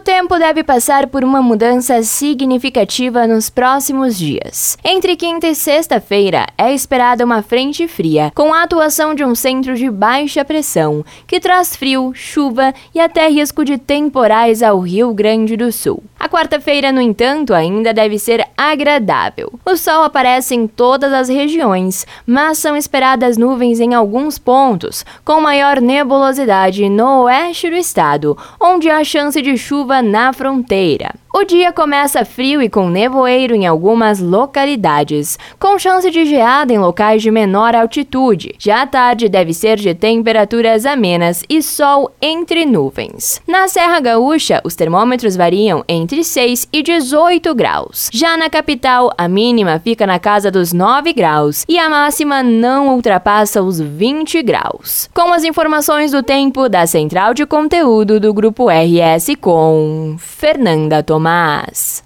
O tempo deve passar por uma mudança significativa nos próximos dias. Entre quinta e sexta-feira é esperada uma frente fria, com a atuação de um centro de baixa pressão, que traz frio, chuva e até risco de temporais ao Rio Grande do Sul. A quarta-feira, no entanto, ainda deve ser agradável. O sol aparece em todas as regiões, mas são esperadas nuvens em alguns pontos, com maior nebulosidade no oeste do estado, onde há chance de chuva na fronteira. O dia começa frio e com nevoeiro em algumas localidades, com chance de geada em locais de menor altitude. Já à tarde deve ser de temperaturas amenas e sol entre nuvens. Na Serra Gaúcha, os termômetros variam entre 6 e 18 graus. Já na capital, a mínima fica na casa dos 9 graus e a máxima não ultrapassa os 20 graus. Com as informações do tempo da Central de Conteúdo do Grupo RS com Fernanda Tomás.